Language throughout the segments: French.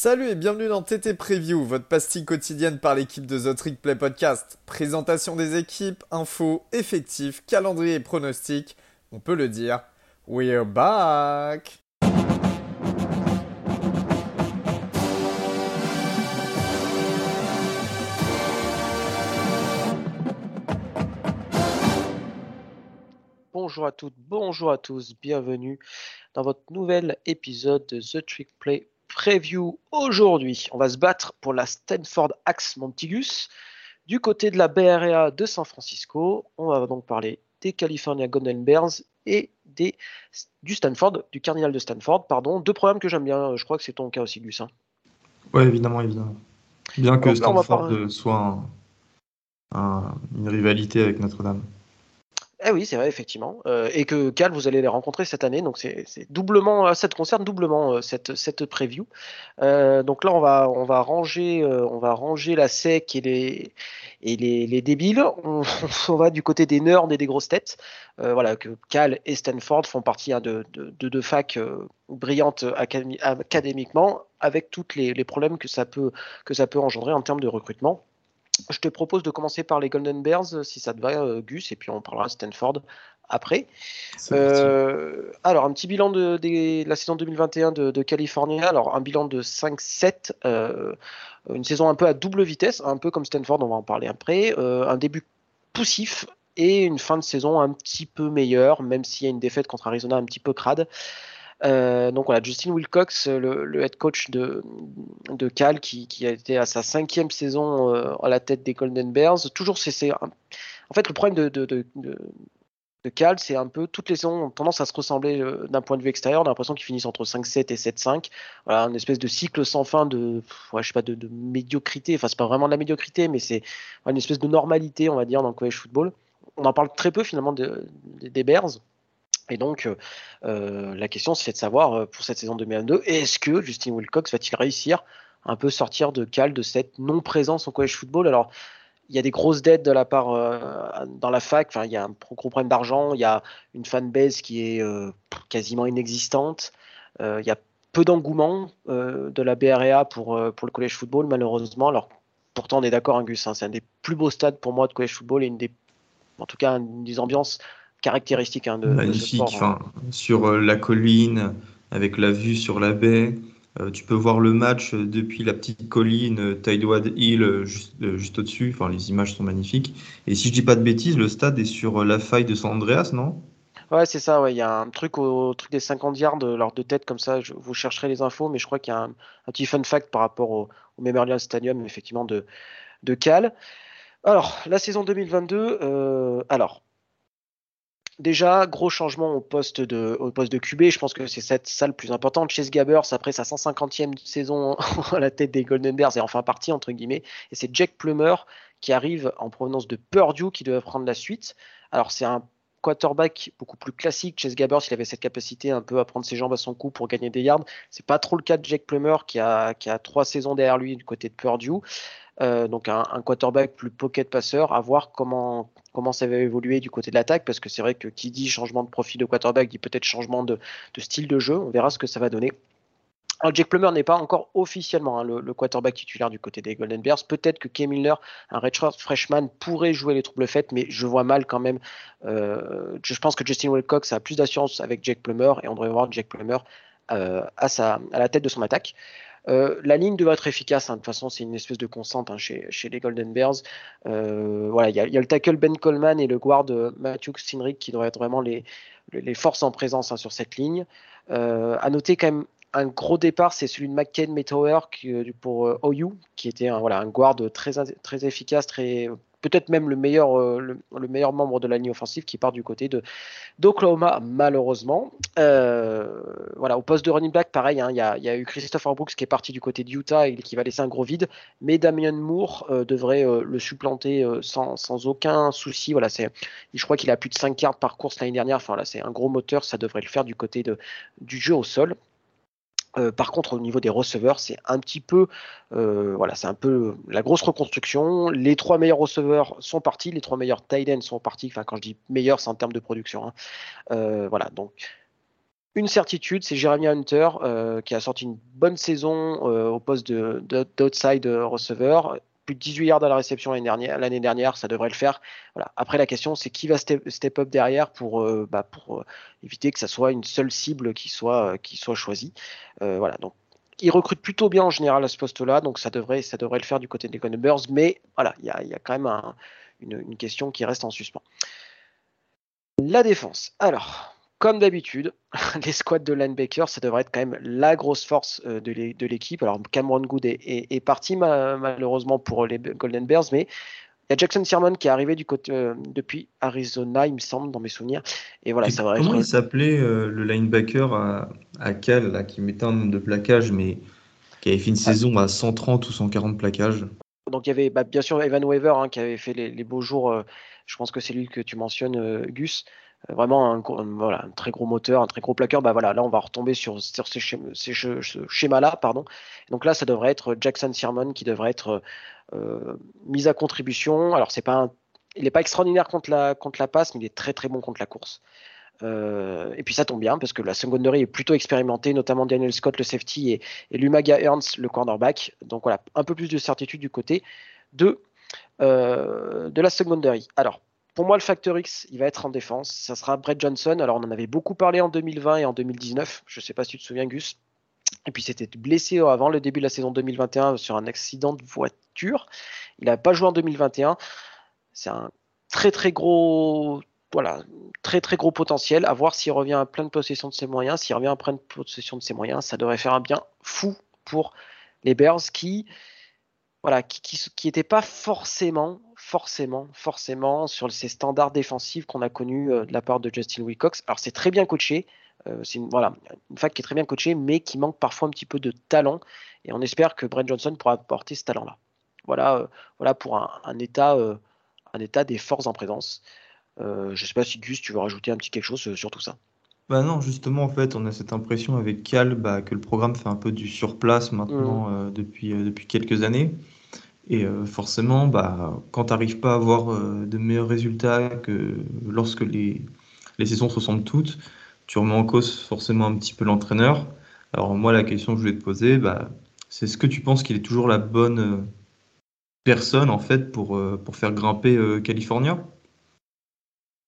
Salut et bienvenue dans TT Preview, votre pastille quotidienne par l'équipe de The Trick Play Podcast. Présentation des équipes, infos, effectifs, calendrier et pronostics. On peut le dire, we're back! Bonjour à toutes, bonjour à tous, bienvenue dans votre nouvel épisode de The Trick Play Preview. Aujourd'hui, on va se battre pour la Stanford Axe Montigus. Du côté de la BRA de San Francisco, on va donc parler des California Golden Bears et des, du Stanford, du Cardinal de Stanford, pardon. Deux programmes que j'aime bien, je crois que c'est ton cas aussi, Gus. Hein. Oui, évidemment, évidemment. Bien que Stanford soit une rivalité avec Notre-Dame. Eh oui, c'est vrai, effectivement. Euh, et que Cal, vous allez les rencontrer cette année. Donc, c'est doublement, euh, ça te concerne doublement euh, cette, cette preview. donc là, on va, on va ranger, on va ranger la sec et les, et les, les débiles. On, va du côté des nerds et des grosses têtes. voilà, que Cal et Stanford font partie hein, de, de, de, de facs brillantes académiquement, avec tous les, les problèmes que ça peut, que ça peut engendrer en termes de recrutement. Je te propose de commencer par les Golden Bears, si ça te va, euh, Gus, et puis on parlera de Stanford après. Euh, alors, un petit bilan de, la saison 2021 de, de, Californie. Alors, un bilan de 5-7, euh, une saison un peu à double vitesse, un peu comme Stanford, on va en parler après. un début poussif et une fin de saison un petit peu meilleure, même s'il y a une défaite contre Arizona un petit peu crade. Euh, donc voilà, Justin Wilcox, le, head coach de, Cal, qui, a été à sa cinquième saison euh, à la tête des Golden Bears. Toujours, c'est en fait le problème de, Cal, c'est un peu toutes les saisons ont tendance à se ressembler euh, d'un point de vue extérieur. On a l'impression qu'ils finissent entre 5-7 et 7-5. Voilà, une espèce de cycle sans fin de, je sais pas, de médiocrité. Enfin, c'est pas vraiment de la médiocrité, mais c'est une espèce de normalité, on va dire, dans le college football. On en parle très peu finalement des Bears. Et donc, euh, euh, la question, c'est de savoir euh, pour cette saison 2022, est-ce que Justin Wilcox va-t-il réussir un peu sortir de cal de cette non-présence au college football? Alors, il y a des grosses dettes de la part dans la fac. Enfin, il y a un gros problème d'argent. Il y a une fanbase qui est quasiment inexistante. il y a peu d'engouement de la BRA pour, pour le college football, malheureusement. Alors, pourtant, on est d'accord, Angus. Hein, c'est un des plus beaux stades pour moi de college football et une des, en tout cas, une des ambiances caractéristique hein, de, Magnifique, hein. sur euh, la colline, avec la vue sur la baie. Euh, tu peux voir le match depuis la petite colline euh, Tidewad Hill juste, juste au-dessus. Enfin, les images sont magnifiques. Et si je dis pas de bêtises, le stade est sur la faille de San Andreas, non? Ouais, c'est ça. Ouais, il y a un truc au, truc des 50 yards lors de tête comme ça. Je, vous chercherez les infos, mais je crois qu'il y a un, petit fun fact par rapport au, Memorial Stadium, effectivement de de Cal. Alors, la saison 2022. alors, Déjà, gros changement au poste de, au poste QB. Je pense que c'est cette salle plus importante. Chase Gabbers, après sa 150e saison à la tête des Golden Bears, est enfin parti, entre guillemets. Et c'est Jack Plummer qui arrive en provenance de Purdue qui devait prendre la suite. Alors, c'est un quarterback beaucoup plus classique. Chase Gabbers, il avait cette capacité un peu à prendre ses jambes à son cou pour gagner des yards. C'est pas trop le cas de Jack Plummer qui a, qui a trois saisons derrière lui du côté de Purdue. Euh, donc un, quarterback plus pocket passeur, à voir comment, comment ça va évoluer du côté de l'attaque, parce que c'est vrai que qui dit changement de profil de quarterback dit peut-être changement de, style de jeu. On verra ce que ça va donner. Alors Jake Plummer n'est pas encore officiellement hein, le, quarterback titulaire du côté des Golden Bears. Peut-être que Kay Miller, un redshirt freshman, pourrait jouer les troubles faits, mais je vois mal quand même. Euh, je pense que Justin Wilcox a plus d'assurance avec Jake Plummer et on devrait voir Jake Plummer euh, à, sa, à la tête de son attaque. Euh, la ligne devrait être efficace. Hein. De toute façon, c'est une espèce de constante hein, chez, les Golden Bears. Euh, voilà, il y, a le tackle Ben Coleman et le guard Matthew Steinrich qui devraient être vraiment les, forces en présence hein, sur cette ligne. Euh, à noter quand même un gros départ, c'est celui de McCain Metower pour OU, qui était un, voilà, un guard très, très efficace, très peut-être même le meilleur, euh, le, meilleur membre de la ligne offensive qui part du côté de d'Oklahoma, malheureusement. Euh, voilà, au poste de running back, pareil, hein, il y, a, eu Christopher Brooks qui est parti du côté d'Utah et qui va laisser un gros vide, mais Damien Moore euh, devrait le supplanter sans, aucun souci. Voilà, je crois qu'il a plus de 5 cartes par course l'année dernière. Enfin, là, c'est un gros moteur, ça devrait le faire du côté du jeu au sol. Euh, par contre, au niveau des receveurs, c'est un petit peu, euh, voilà, c'est un peu la grosse reconstruction. Les trois meilleurs receveurs sont partis, les trois meilleurs tight ends sont partis. Enfin, quand je dis meilleurs, c'est en termes de production. Hein. Euh, voilà, donc une certitude, c'est Jeremy Hunter qui a sorti une bonne saison au poste d'outside receiver plus de 18 yards à la réception l'année dernière, ça devrait le faire. Voilà. Après, la question, c'est qui va step, up derrière pour, euh, bah, pour euh, éviter que ça soit une seule cible qui soit, euh, qui soit choisie. voilà. Donc, il recrute plutôt bien en général à ce poste-là, donc ça devrait, ça devrait le faire du côté des Conubers, mais voilà, il y a, quand même une, une question qui reste en suspens. La défense. Alors, comme d'habitude, les squads de linebacker, ça devrait être quand même la grosse force euh, de l'équipe. Alors Cameron Good est, parti malheureusement pour les Golden Bears, mais il y a Jackson Sherman qui est arrivé du côté, euh, depuis Arizona, il me semble, dans mes souvenirs. Et voilà, ça va comment il s'appelait euh, le linebacker à, à Cal, là, qui mettait un nombre de plaquages, mais qui avait fait une ah. saison à 130 ou 140 plaquages Donc il y avait bah, bien sûr Evan Weaver hein, qui avait fait les, beaux jours. je pense que c'est lui que tu mentionnes, Gus. Euh, vraiment un, très gros moteur, un très gros plaqueur, bah voilà, là on va retomber sur, ce schéma-là. Donc là, ça devrait être Jackson Sherman qui devrait être euh, mis à contribution. Alors c'est pas, il n'est pas extraordinaire contre la passe, mais il est très très bon contre la course. Euh, et puis ça tombe bien parce que la secondary est plutôt expérimentée, notamment Daniel Scott le safety et, et Lumaga Ernst le cornerback. Donc voilà, un peu plus de certitude du côté de de la secondary. Alors pour moi, le facteur X, il va être en défense. Ça sera Brett Johnson. Alors, on en avait beaucoup parlé en 2020 et en 2019. Je ne sais pas si tu te souviens, Gus. Et puis, c'était blessé avant le début de la saison 2021 sur un accident de voiture. Il n'a pas joué en 2021. C'est un très, très gros. Voilà, très très gros potentiel. À voir s'il revient à pleine possession de ses moyens. S'il revient à pleine possession de ses moyens, ça devrait faire un bien fou pour les Bears qui, voilà, qui n'étaient pas forcément forcément, forcément sur ces standards défensifs qu'on a connus euh, de la part de Justin Wilcox. Alors c'est très bien coaché, euh, c'est une, voilà, une fac qui est très bien coachée, mais qui manque parfois un petit peu de talent. Et on espère que Brent Johnson pourra apporter ce talent-là. Voilà, euh, voilà pour un, état, un état des forces en présence. je ne sais pas si Gus, tu veux rajouter un petit quelque chose sur tout ça? Bah non, justement, en fait, on a cette impression avec Cal bah, que le programme fait un peu du surplace maintenant mmh. depuis, depuis quelques années. Et euh, forcément, bah, quand tu n'arrives pas à avoir euh, de meilleurs résultats que lorsque les, saisons se ressemblent toutes, tu remets en cause forcément un petit peu l'entraîneur. Alors moi, la question que je voulais te poser, bah, c'est est-ce que tu penses qu'il est toujours la bonne euh, personne en fait pour, faire grimper California?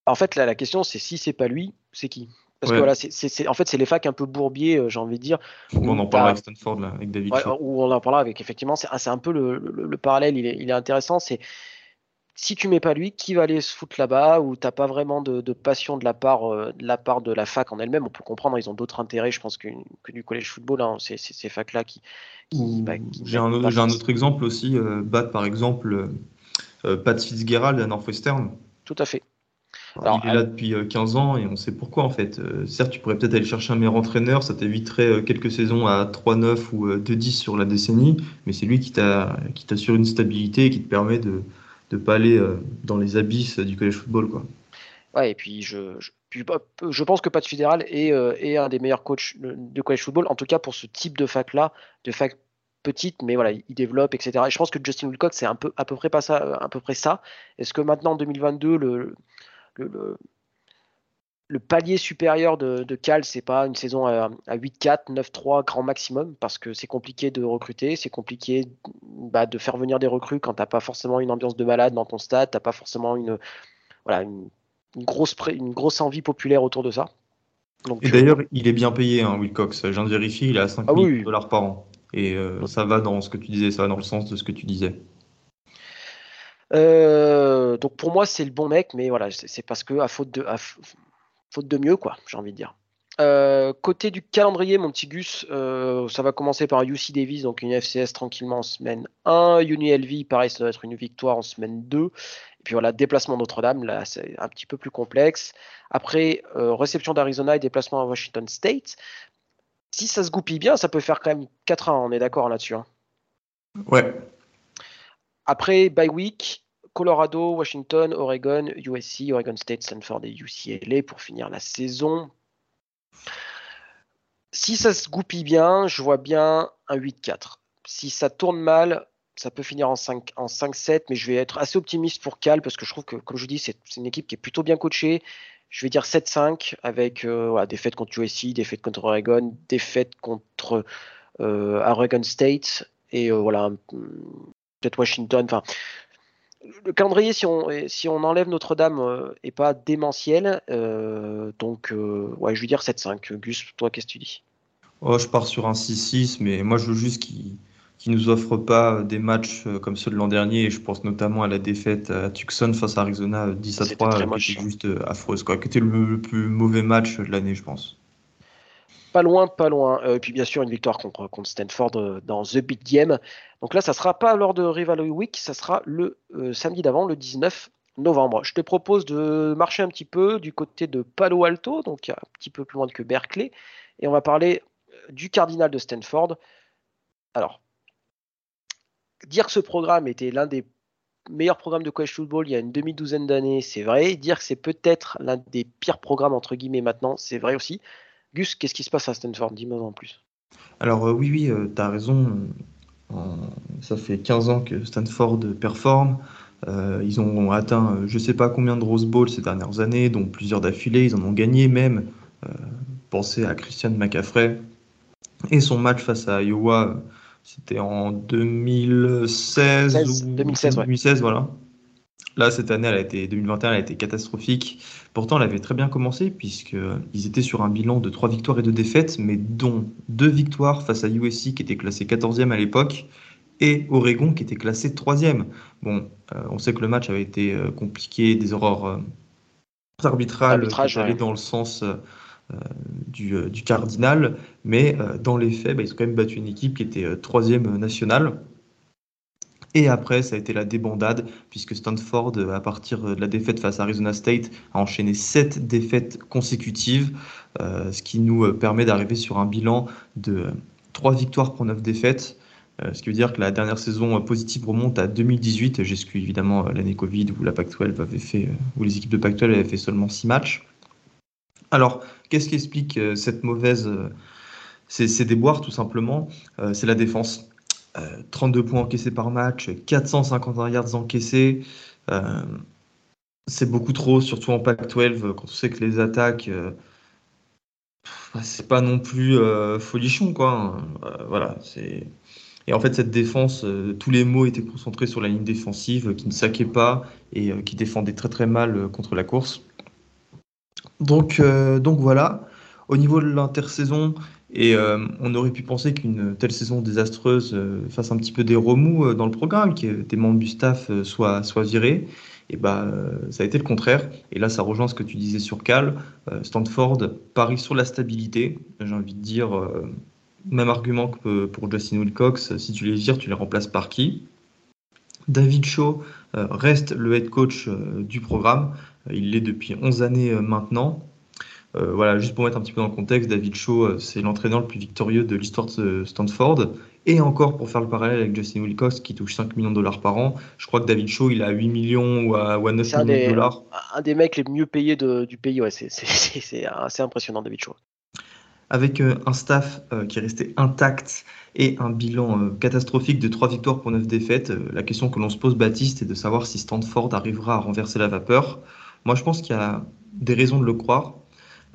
En fait, la question, c'est si c'est pas lui, c'est qui? Parce que voilà, c'est, en fait, c'est les facs un peu bourbiers, euh, j'ai envie de dire. on en parlera avec Stanford, là, avec David. Ouais, où on en parlera avec, effectivement, c'est, un peu le, parallèle, il est, il est intéressant. C'est si tu mets pas lui, qui va aller se foutre là-bas où t'as pas vraiment de, passion de la part euh, de la part de la fac en elle-même. On peut comprendre, ils ont d'autres intérêts, je pense que, que du collège football. Hein, c'est, ces facs-là qui. Bah, j'ai, un, autre exemple aussi, euh, Bat par exemple, Pat Fitzgerald à Northwestern. Tout à fait il est là depuis 15 euh, ans et on sait pourquoi en fait. Euh, certes, tu pourrais peut-être aller chercher un meilleur entraîneur, ça t'éviterait euh, quelques saisons à 3-9 ou 2-10 sur la décennie, mais c'est lui qui t'assure une stabilité et qui te permet de ne pas aller dans les abysses du college football. Quoi. Ouais, et puis je, je, pense que Pat Fédéral est, est, un des meilleurs coachs de college football, en tout cas pour ce type de fac-là, de fac petite, mais voilà, il développe, etc. Et je pense que Justin Wilcox, c'est un peu à peu près pas ça, à peu près ça. Est-ce que maintenant en 2022, le, le, le, palier supérieur de, de Cal, c'est pas une saison à, 8-4, 9-3 grand maximum, parce que c'est compliqué de recruter, c'est compliqué bah, de faire venir des recrues quand t'as pas forcément une ambiance de malade dans ton stade, t'as pas forcément une, voilà, une, grosse, une grosse envie populaire autour de ça. Donc, et d'ailleurs, il est bien payé, hein, Wilcox. Je viens de vérifier, il est à 5 000 ah dollars par an. Et euh, ça va dans ce que tu disais, ça va dans le sens de ce que tu disais. Euh, donc pour moi, c'est le bon mec, mais voilà, c'est parce que à faute de, faute de mieux, quoi, j'ai envie de dire. Euh, côté du calendrier, mon petit Gus, euh, ça va commencer par UC Davis, donc une FCS tranquillement en semaine 1. UniLV, pareil, ça doit être une victoire en semaine 2. Et puis voilà, déplacement Notre-Dame, là c'est un petit peu plus complexe. Après, réception d'Arizona et déplacement à Washington State. Si ça se goupille bien, ça peut faire quand même 4-1, on est d'accord là-dessus. Hein? Ouais, après, by week, Colorado, Washington, Oregon, USC, Oregon State, Stanford et UCLA pour finir la saison. Si ça se goupille bien, je vois bien un 8-4. Si ça tourne mal, ça peut finir en 5 en 5-7, mais je vais être assez optimiste pour Cal parce que je trouve que, comme je dis, c'est une équipe qui est plutôt bien coachée. Je vais dire 7-5 avec euh, défaite contre USC, défaite contre Oregon, défaite contre euh, Oregon State et euh, voilà peut-être Washington. Enfin, le calendrier, si on, si on enlève Notre-Dame, est pas démentiel. donc, ouais, je vais dire 7-5. Gus, toi, qu'est-ce que tu dis? Oh, Je pars sur un 6-6, mais moi, je veux juste qu'il qui nous offre pas des matchs euh, comme ceux de l'an dernier. Et je pense notamment à la défaite à Tucson face à Arizona 10 à 3, qui était juste euh, affreuse, quoi. Qui était le, plus mauvais match de l'année, je pense. Pas loin, pas loin. Euh, et puis bien sûr une victoire contre, Stanford dans The Big Game. Donc là, ça sera pas lors de Rivalry Week, ça sera le samedi d'avant, le 19 novembre. Je te propose de marcher un petit peu du côté de Palo Alto, donc un petit peu plus loin que Berkeley, et on va parler du cardinal de Stanford. Alors, dire que ce programme était l'un des meilleurs programmes de college football il y a une demi-douzaine d'années, c'est vrai. Dire que c'est peut-être l'un des pires programmes, entre guillemets, maintenant, c'est vrai aussi. Gus, qu'est-ce qui se passe à Stanford? Dis-moi en plus. Alors, euh, oui, oui, euh, tu as raison. ça fait 15 ans que Stanford performe. Euh, ils ont atteint je ne sais pas combien de Rose Bowl ces dernières années, dont plusieurs d'affilée. Ils en ont gagné même. pensez à Christian McCaffrey et son match face à Iowa c'était en 2016 2016, 2016 voilà. Là, cette année, elle a été, 2021, elle a été catastrophique. Pourtant, elle avait très bien commencé, puisqu'ils étaient sur un bilan de 3 victoires et 2 défaites, mais dont 2 victoires face à USC, qui était classé 14e à l'époque, et Oregon, qui était classé 3e. Bon, euh, on sait que le match avait été euh, compliqué, des horreurs euh, arbitrales qui allaient dans le sens euh, euh, du, Cardinal, mais euh, dans les faits, bah, ils ont quand même battu une équipe qui était troisième nationale. Et après, ça a été la débandade, puisque Stanford, à partir de la défaite face à Arizona State, a enchaîné sept défaites consécutives, ce qui nous permet d'arriver sur un bilan de trois victoires pour neuf défaites. ce qui veut dire que la dernière saison positive remonte à 2018. J'exclus évidemment l'année Covid où la Pac-12 avait fait, où les équipes de Pac-12 avaient fait seulement six matchs. Alors, qu'est-ce qui explique euh, cette mauvaise. Euh, ces, déboires, tout simplement? Euh, C'est la défense. 32 points encaissés par match, 451 yards encaissés. c'est beaucoup trop, surtout en Pac-12, quand on sait que les attaques. Bah, c'est pas non plus folichon, quoi. Hein. voilà, c'est. Et en fait, cette défense, tous les mots étaient concentrés sur la ligne défensive, qui ne saquait pas et qui défendait très très mal contre la course. Donc, euh, donc voilà. Au niveau de l'intersaison, et euh, on aurait pu penser qu'une telle saison désastreuse euh, fasse un petit peu des remous dans le programme, que des membres du staff soient, soient virés. Et bah, ça a été le contraire. Et là, ça rejoint ce que tu disais sur Cal. Stanford parie sur la stabilité. J'ai envie de dire, même argument que pour Justin Wilcox. Si tu les vires, tu les remplaces par qui? David Shaw reste le head coach du programme. Il l'est depuis 11 années euh, maintenant. Euh, voilà, juste pour mettre un petit peu dans le contexte, David Shaw, euh, c'est l'entraîneur le plus victorieux de l'histoire de Stanford. Et encore, pour faire le parallèle avec Justin Wilcox, qui touche 5 millions de dollars par an, je crois que David Shaw, il a 8 millions ou à, 9 millions de dollars. Un des mecs les mieux payés du pays, ouais, c'est assez impressionnant, David Shaw. Avec un staff qui est resté intact et un bilan catastrophique de 3 victoires pour 9 défaites, la question que l'on se pose, Baptiste, est de savoir si Stanford arrivera à renverser la vapeur. Moi, je pense qu'il y a des raisons de le croire.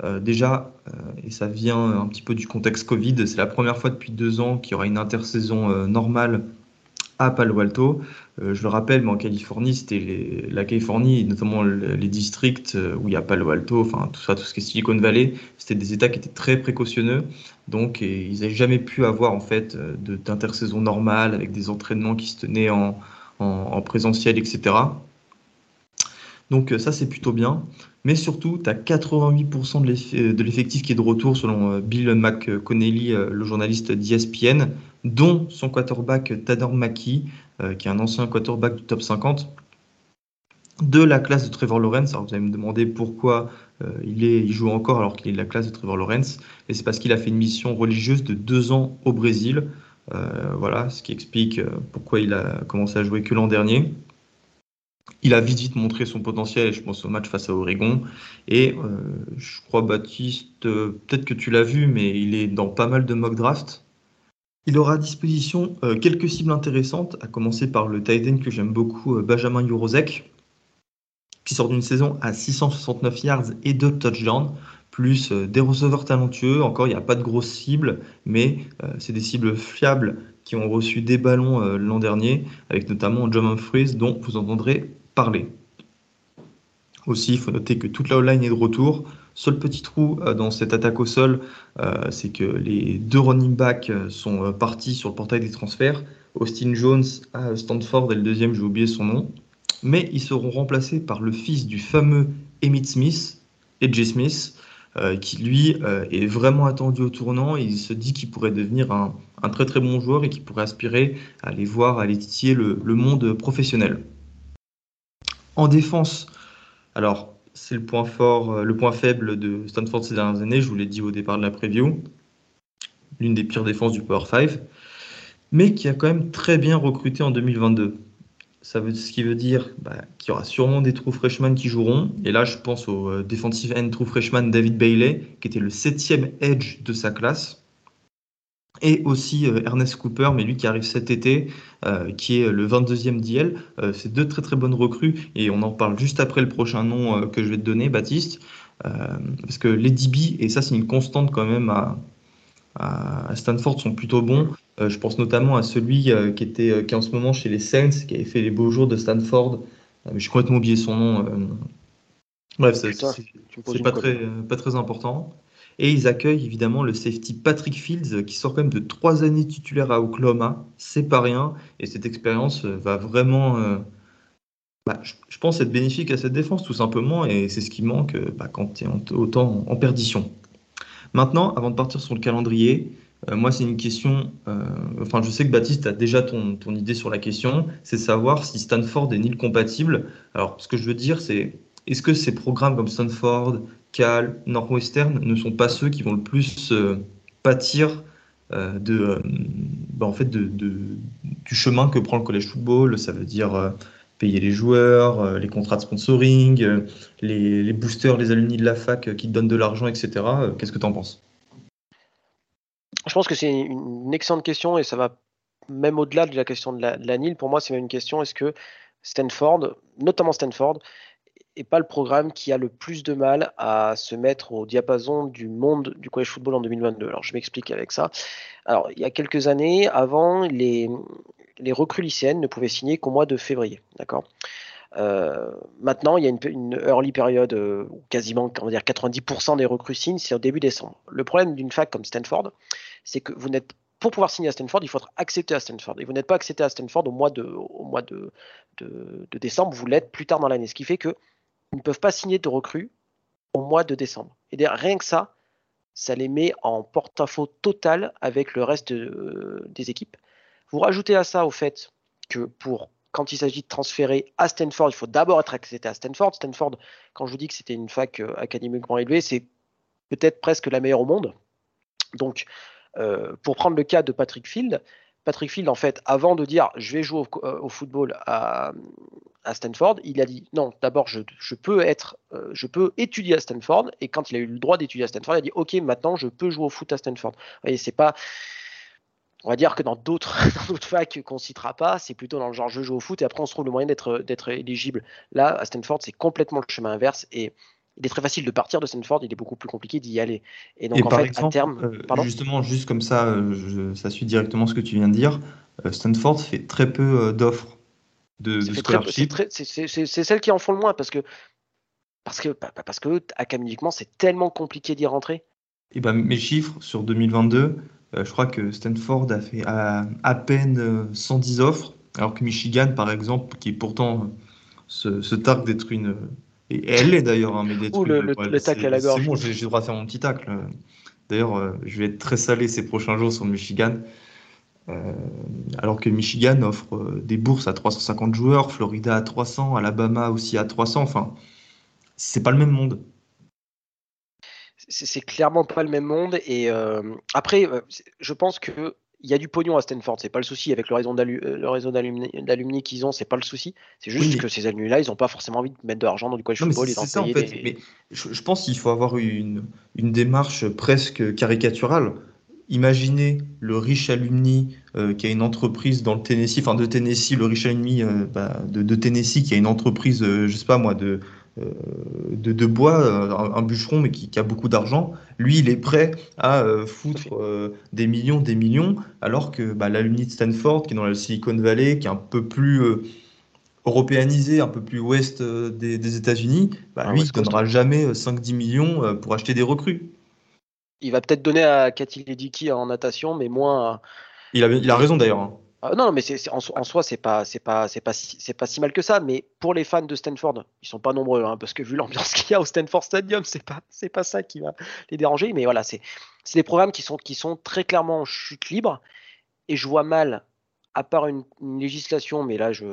Euh, déjà, euh, et ça vient un petit peu du contexte Covid, c'est la première fois depuis deux ans qu'il y aura une intersaison euh, normale à Palo Alto. je le rappelle, mais en Californie, c'était la Californie, notamment les districts où il y a Palo Alto, enfin tout ça, tout ce qui est Silicon Valley, c'était des États qui étaient très précautionneux. Donc, ils n'avaient jamais pu avoir en fait d'intersaison normale avec des entraînements qui se tenaient en, en présentiel, etc. Donc ça, c'est plutôt bien. Mais surtout, tu as 88% de l'effectif qui est de retour selon euh, Bill McConnelly, euh, le journaliste d'ESPN, dont son quarterback Tanner McKee, qui est un ancien quarterback du top 50 de la classe de Trevor Lawrence. Alors vous allez me demander pourquoi il joue encore alors qu'il est de la classe de Trevor Lawrence. Et c'est parce qu'il a fait une mission religieuse de deux ans au Brésil. voilà, ce qui explique pourquoi il a commencé à jouer que l'an dernier il a vite vite montré son potentiel, je pense au match face à Oregon. Et euh, je crois, Baptiste, euh, peut-être que tu l'as vu, mais il est dans pas mal de mock draft. Il aura à disposition quelques cibles intéressantes, à commencer par le tight que j'aime beaucoup, Benjamin Jurosek, qui sort d'une saison à 669 yards et 2 touchdowns, plus des receveurs talentueux. Encore, il n'y a pas de grosses cibles, mais c'est des cibles fiables qui ont reçu des ballons l'an dernier, avec notamment John Humphries, dont vous entendrez parler. Aussi, il faut noter que toute la line est de retour. Seul petit trou euh, dans cette attaque au sol, euh, c'est que les deux running backs euh, sont partis sur le portail des transferts. Austin Jones à Stanford et le deuxième, j'ai oublié son nom. Mais ils seront remplacés par le fils du fameux Emmitt Smith, Edge Smith, qui lui est vraiment attendu au tournant. il se dit qu'il pourrait devenir un, très très bon joueur et qu'il pourrait aspirer à aller voir, à aller titiller le monde professionnel. En défense, alors, c'est le point fort, euh, le point faible de Stanford ces dernières années, je vous l'ai dit au départ de la preview. L'une des pires défenses du Power 5, mais qui a quand même très bien recruté en 2022. Ce qui veut dire bah, qu'il y aura sûrement des true freshmen qui joueront. Et là, je pense au euh, defensive end true freshman David Bailey, qui était le septième edge de sa classe et aussi euh, Ernest Cooper, mais lui qui arrive cet été, euh, qui est le 22e DL. C'est deux très très bonnes recrues et on en parle juste après le prochain nom que je vais te donner, Baptiste. parce que les DB, et ça c'est une constante quand même à Stanford, sont plutôt bons. Je pense notamment à celui qui, était, qui est en ce moment chez les Saints, qui avait fait les beaux jours de Stanford. mais j'ai complètement oublié son nom. Bref, c'est pas très, pas très important. Et ils accueillent évidemment le safety Patrick Fields, qui sort quand même de trois années titulaires à Oklahoma. C'est pas rien. Et cette expérience euh, va vraiment, euh, bah, je, pense, être bénéfique à cette défense, tout simplement. Et c'est ce qui manque euh, bah, quand tu es autant en, perdition. Maintenant, avant de partir sur le calendrier, moi, c'est une question. enfin, je sais que Baptiste a déjà ton, ton idée sur la question. C'est savoir si Stanford est nil compatible. Alors, ce que je veux dire, c'est est-ce que ces programmes comme Stanford, Cal, Northwestern ne sont pas ceux qui vont le plus euh, pâtir euh, de, euh, bah, en fait de, du chemin que prend le collège football? Ça veut dire payer les joueurs, les contrats de sponsoring, les, boosters, les alumni de la fac qui te donnent de l'argent, etc. Qu'est-ce que tu en penses? Je pense que c'est une excellente question et ça va même au-delà de la question de la, NIL. Pour moi, c'est même une question est-ce que Stanford, notamment Stanford, et pas le programme qui a le plus de mal à se mettre au diapason du monde du college football en 2022. Alors je m'explique avec ça. Alors il y a quelques années, avant, les, les recrues lycéennes ne pouvaient signer qu'au mois de février. D'accord? Euh, maintenant, il y a une, early période euh, où quasiment on va dire 90% des recrues signent, c'est au début décembre. Le problème d'une fac comme Stanford, c'est que vous n'êtes pour pouvoir signer à Stanford, il faut être accepté à Stanford. Et vous n'êtes pas accepté à Stanford au mois de, au mois de, de, décembre, vous l'êtes plus tard dans l'année. Ce qui fait que ne peuvent pas signer de recrues au mois de décembre. Et rien que ça, ça les met en porte-à-faux total avec le reste des équipes. Vous rajoutez à ça au fait que pour quand il s'agit de transférer à Stanford, il faut d'abord être accepté à Stanford. Stanford, quand je vous dis que c'était une fac euh, académiquement élevée, c'est peut-être presque la meilleure au monde. Donc, euh, pour prendre le cas de Patrick Field, Patrick Field, en fait, avant de dire je vais jouer au, euh, football à, Stanford, il a dit non, d'abord je, peux être, euh, je peux étudier à Stanford. Et quand il a eu le droit d'étudier à Stanford, il a dit ok, maintenant je peux jouer au foot à Stanford. Vous c'est pas. On va dire que dans d'autres facs qu'on citera pas, c'est plutôt dans le genre je joue au foot et après on se trouve le moyen d'être éligible. Là, à Stanford, c'est complètement le chemin inverse et il est très facile de partir de Stanford, il est beaucoup plus compliqué d'y aller. Et donc, en fait, à terme. Euh, justement, juste comme ça, euh, ça suit directement ce que tu viens de dire. Euh, Stanford fait très peu d'offres de, de scholarship. C'est celles qui en font le moins parce que, parce que, parce que académiquement, c'est tellement compliqué d'y rentrer. Et ben, mes chiffres sur 2022, je crois que Stanford a fait à, à, peine 110 offres, alors que Michigan, par exemple, qui pourtant se, se targue d'être une et elle l'est d'ailleurs, hein, mais des le, le, tacle à la gorge. C'est bon, j'ai le droit de faire mon petit tacle. D'ailleurs, euh, je vais être très salé ces prochains jours sur Michigan. Euh, alors que Michigan offre euh, des bourses à 350 joueurs, Florida à 300, Alabama aussi à 300. Enfin, c'est pas le même monde. C'est clairement pas le même monde. Et après, je pense que il y a du pognon à Stanford, c'est pas le souci. Avec le réseau euh, d'alumni qu'ils ont, c'est pas le souci. C'est juste que ces alumni-là, ils n'ont pas forcément envie de mettre de l'argent dans du college football d'en payer. En fait. Mais je, pense qu'il faut avoir une, une démarche presque caricaturale. imaginez le riche alumni qui a une entreprise dans le Tennessee, enfin de Tennessee, le riche alumni bah, de, Tennessee qui a une entreprise, je sais pas moi, de, de, bois, un, bûcheron, mais qui, a beaucoup d'argent, lui, il est prêt à foutre des millions, des millions, alors que bah, l'alumni de Stanford, qui est dans la Silicon Valley, qui est un peu plus européanisé, un peu plus ouest des, États-Unis, bah, ah lui, il ne donnera jamais 5-10 millions pour acheter des recrues. Il va peut-être donner à Cathy Ledecky en natation, mais moins. Il a, il a raison d'ailleurs. Hein. Ah, non, mais en, soi, c'est pas, pas, si mal que ça. Mais pour les fans de Stanford, ils sont pas nombreux, hein, parce que vu l'ambiance qu'il y a au Stanford Stadium, c'est pas, pas ça qui va les déranger. Mais voilà, c'est, des programmes qui sont, qui sont très clairement en chute libre. Et je vois mal, à part une, législation, mais là, je,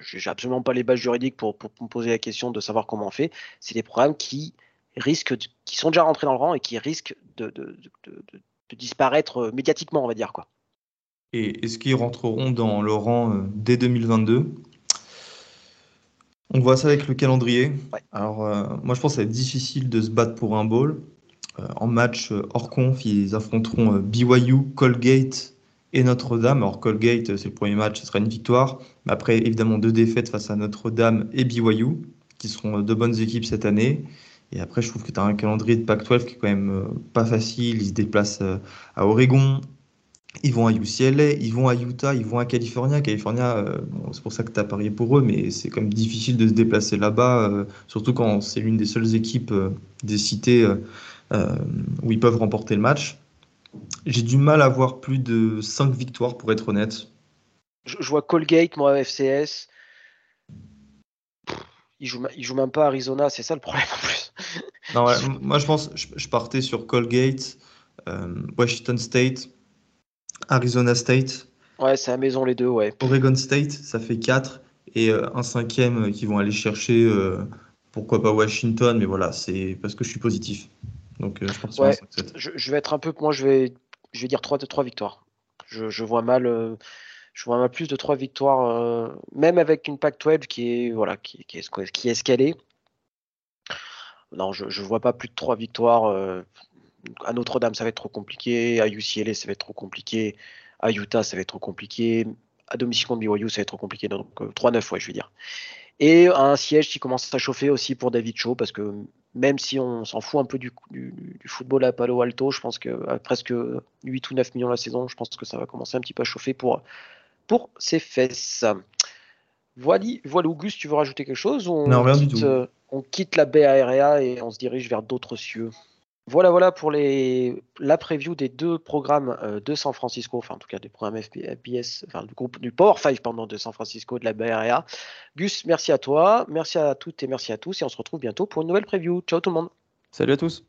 j'ai absolument pas les bases juridiques pour, me poser la question de savoir comment on fait. C'est des programmes qui risquent, qui sont déjà rentrés dans le rang et qui risquent de, de, de disparaître médiatiquement, on va dire quoi et est-ce qu'ils rentreront dans le rang euh, dès 2022 On voit ça avec le calendrier. Alors, euh, moi, je pense que ça va être difficile de se battre pour un bowl. Euh, en match hors conf, ils affronteront BYU, Colgate et Notre-Dame. Alors, Colgate, c'est le premier match, ce sera une victoire. Mais après, évidemment, deux défaites face à Notre-Dame et BYU, qui seront deux bonnes équipes cette année. Et après, je trouve que tu as un calendrier de Pac-12 qui est quand même pas facile. Ils se déplacent à Oregon, ils vont à UCLA, ils vont à Utah, ils vont à California. California, euh, c'est pour ça que tu as parié pour eux, mais c'est quand même difficile de se déplacer là-bas, euh, surtout quand c'est l'une des seules équipes euh, des cités où ils peuvent remporter le match. J'ai du mal à voir plus de 5 victoires, pour être honnête. Je, vois Colgate, moi, FCS. ils jouent, ils jouent même pas Arizona, c'est ça le problème en plus. Non, moi, je pense, je, je partais sur Colgate, Washington State. Arizona State. Ouais, c'est à maison les deux, ouais. Oregon State, ça fait 4. Et euh, un cinquième qui vont aller chercher, euh, pourquoi pas Washington, mais voilà, c'est parce que je suis positif. Donc euh, je pense ouais, je, vais être un peu, moi je vais, je vais dire 3 de 3 victoires. Je, vois mal, je vois mal plus de 3 victoires, même avec une Pac-12 qui est, voilà, qui, qui, est, qui est escalée. Non, je ne vois pas plus de 3 victoires à Notre-Dame, ça va être trop compliqué. À UCLA, ça va être trop compliqué. À Utah, ça va être trop compliqué. À domicile contre BYU, ça va être trop compliqué. Donc 3-9, euh, ouais, je veux dire. Et un siège qui commence à chauffer aussi pour David Shaw, parce que même si on s'en fout un peu du, football à Palo Alto, je pense que presque 8 ou 9 millions la saison, je pense que ça va commencer un petit peu à chauffer pour, pour ses fesses. Voilà, voilà, Auguste, tu veux rajouter quelque chose on Non, rien du tout. Euh, on quitte la baie aérea et on se dirige vers d'autres cieux? Voilà, voilà pour les, la preview des deux programmes euh, de San Francisco, enfin en tout cas du programme FPS, enfin du groupe du Power 5 pendant de San Francisco de la Bay Area. Gus, merci à toi, merci à toutes et merci à tous, et on se retrouve bientôt pour une nouvelle preview. Ciao tout le monde. Salut à tous.